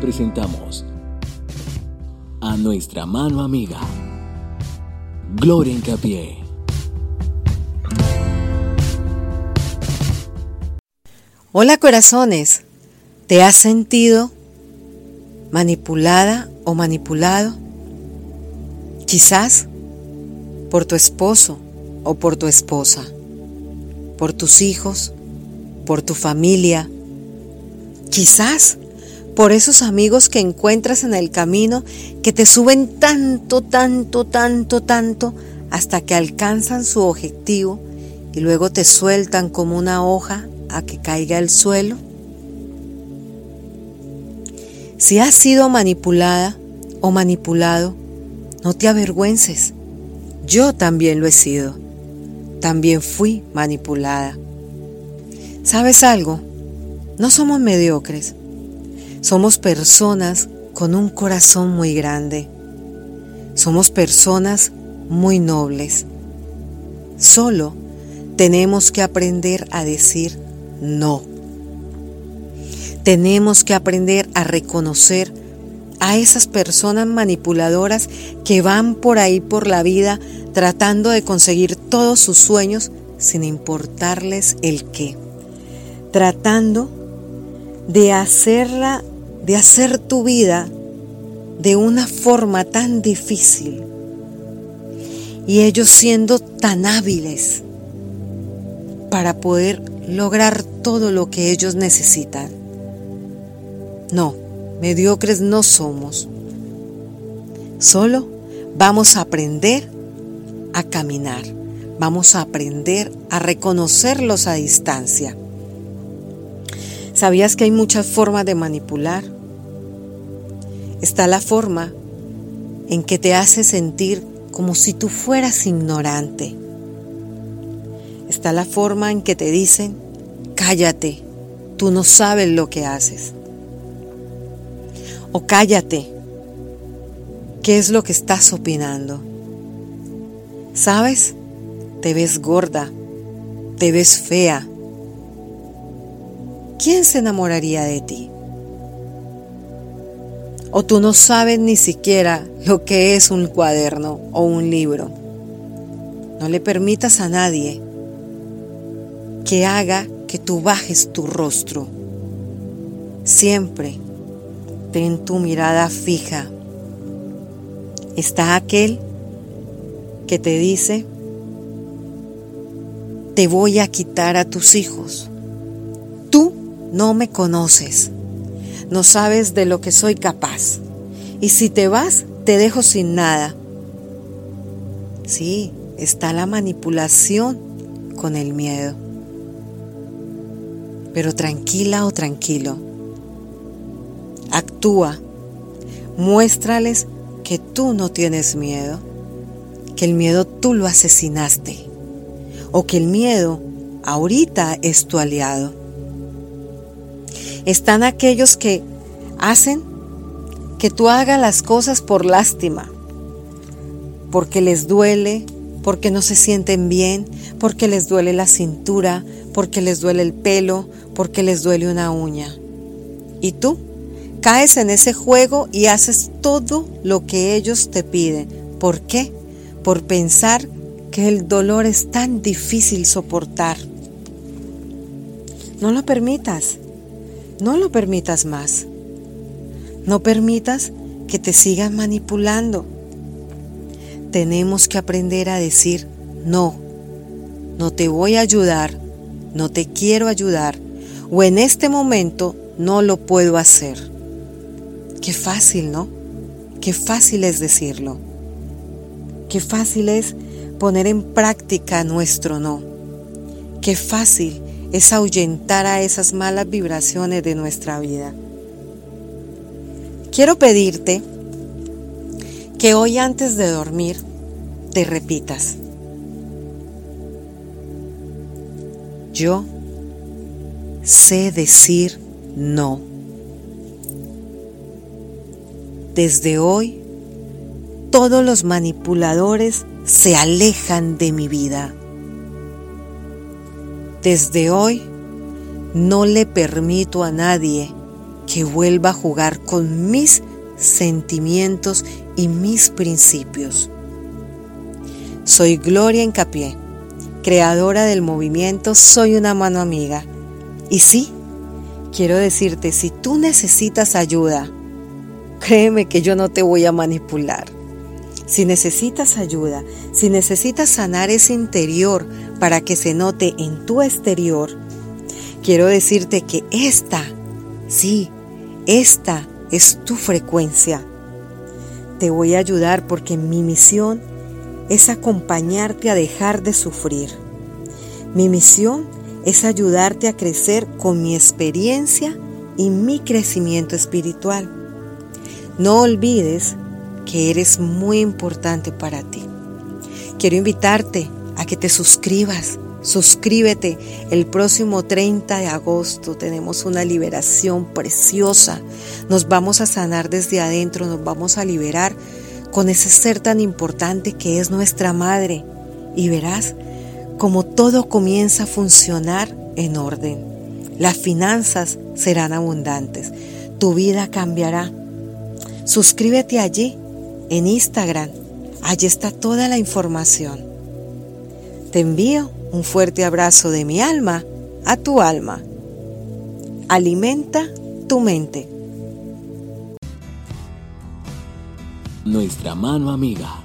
presentamos a nuestra mano amiga, Gloria Incapié. Hola corazones, ¿te has sentido manipulada o manipulado? Quizás por tu esposo o por tu esposa, por tus hijos, por tu familia, quizás por esos amigos que encuentras en el camino que te suben tanto, tanto, tanto, tanto hasta que alcanzan su objetivo y luego te sueltan como una hoja a que caiga el suelo? Si has sido manipulada o manipulado, no te avergüences. Yo también lo he sido. También fui manipulada. ¿Sabes algo? No somos mediocres. Somos personas con un corazón muy grande. Somos personas muy nobles. Solo tenemos que aprender a decir no. Tenemos que aprender a reconocer a esas personas manipuladoras que van por ahí por la vida tratando de conseguir todos sus sueños sin importarles el qué. Tratando de hacerla, de hacer tu vida de una forma tan difícil. Y ellos siendo tan hábiles para poder lograr todo lo que ellos necesitan. No, mediocres no somos. Solo vamos a aprender a caminar. Vamos a aprender a reconocerlos a distancia. ¿Sabías que hay muchas formas de manipular? Está la forma en que te hace sentir como si tú fueras ignorante está la forma en que te dicen, cállate, tú no sabes lo que haces. O cállate, ¿qué es lo que estás opinando? ¿Sabes? Te ves gorda, te ves fea. ¿Quién se enamoraría de ti? O tú no sabes ni siquiera lo que es un cuaderno o un libro. No le permitas a nadie que haga que tú bajes tu rostro. Siempre ten tu mirada fija. Está aquel que te dice, te voy a quitar a tus hijos. No me conoces, no sabes de lo que soy capaz. Y si te vas, te dejo sin nada. Sí, está la manipulación con el miedo pero tranquila o tranquilo. Actúa, muéstrales que tú no tienes miedo, que el miedo tú lo asesinaste o que el miedo ahorita es tu aliado. Están aquellos que hacen que tú hagas las cosas por lástima, porque les duele, porque no se sienten bien, porque les duele la cintura, porque les duele el pelo, porque les duele una uña. Y tú caes en ese juego y haces todo lo que ellos te piden. ¿Por qué? Por pensar que el dolor es tan difícil soportar. No lo permitas, no lo permitas más. No permitas que te sigan manipulando. Tenemos que aprender a decir no, no te voy a ayudar, no te quiero ayudar o en este momento no lo puedo hacer. Qué fácil, ¿no? Qué fácil es decirlo. Qué fácil es poner en práctica nuestro no. Qué fácil es ahuyentar a esas malas vibraciones de nuestra vida. Quiero pedirte que hoy antes de dormir te repitas. Yo sé decir no. Desde hoy, todos los manipuladores se alejan de mi vida. Desde hoy, no le permito a nadie que vuelva a jugar con mis sentimientos y mis principios. Soy Gloria Encapié, creadora del movimiento Soy una mano amiga. Y sí, quiero decirte, si tú necesitas ayuda, créeme que yo no te voy a manipular. Si necesitas ayuda, si necesitas sanar ese interior para que se note en tu exterior, quiero decirte que esta, sí, esta es tu frecuencia. Te voy a ayudar porque mi misión es acompañarte a dejar de sufrir. Mi misión es ayudarte a crecer con mi experiencia y mi crecimiento espiritual. No olvides que eres muy importante para ti. Quiero invitarte que te suscribas. Suscríbete. El próximo 30 de agosto tenemos una liberación preciosa. Nos vamos a sanar desde adentro, nos vamos a liberar con ese ser tan importante que es nuestra madre. Y verás como todo comienza a funcionar en orden. Las finanzas serán abundantes. Tu vida cambiará. Suscríbete allí en Instagram. Allí está toda la información. Te envío un fuerte abrazo de mi alma a tu alma. Alimenta tu mente. Nuestra mano amiga.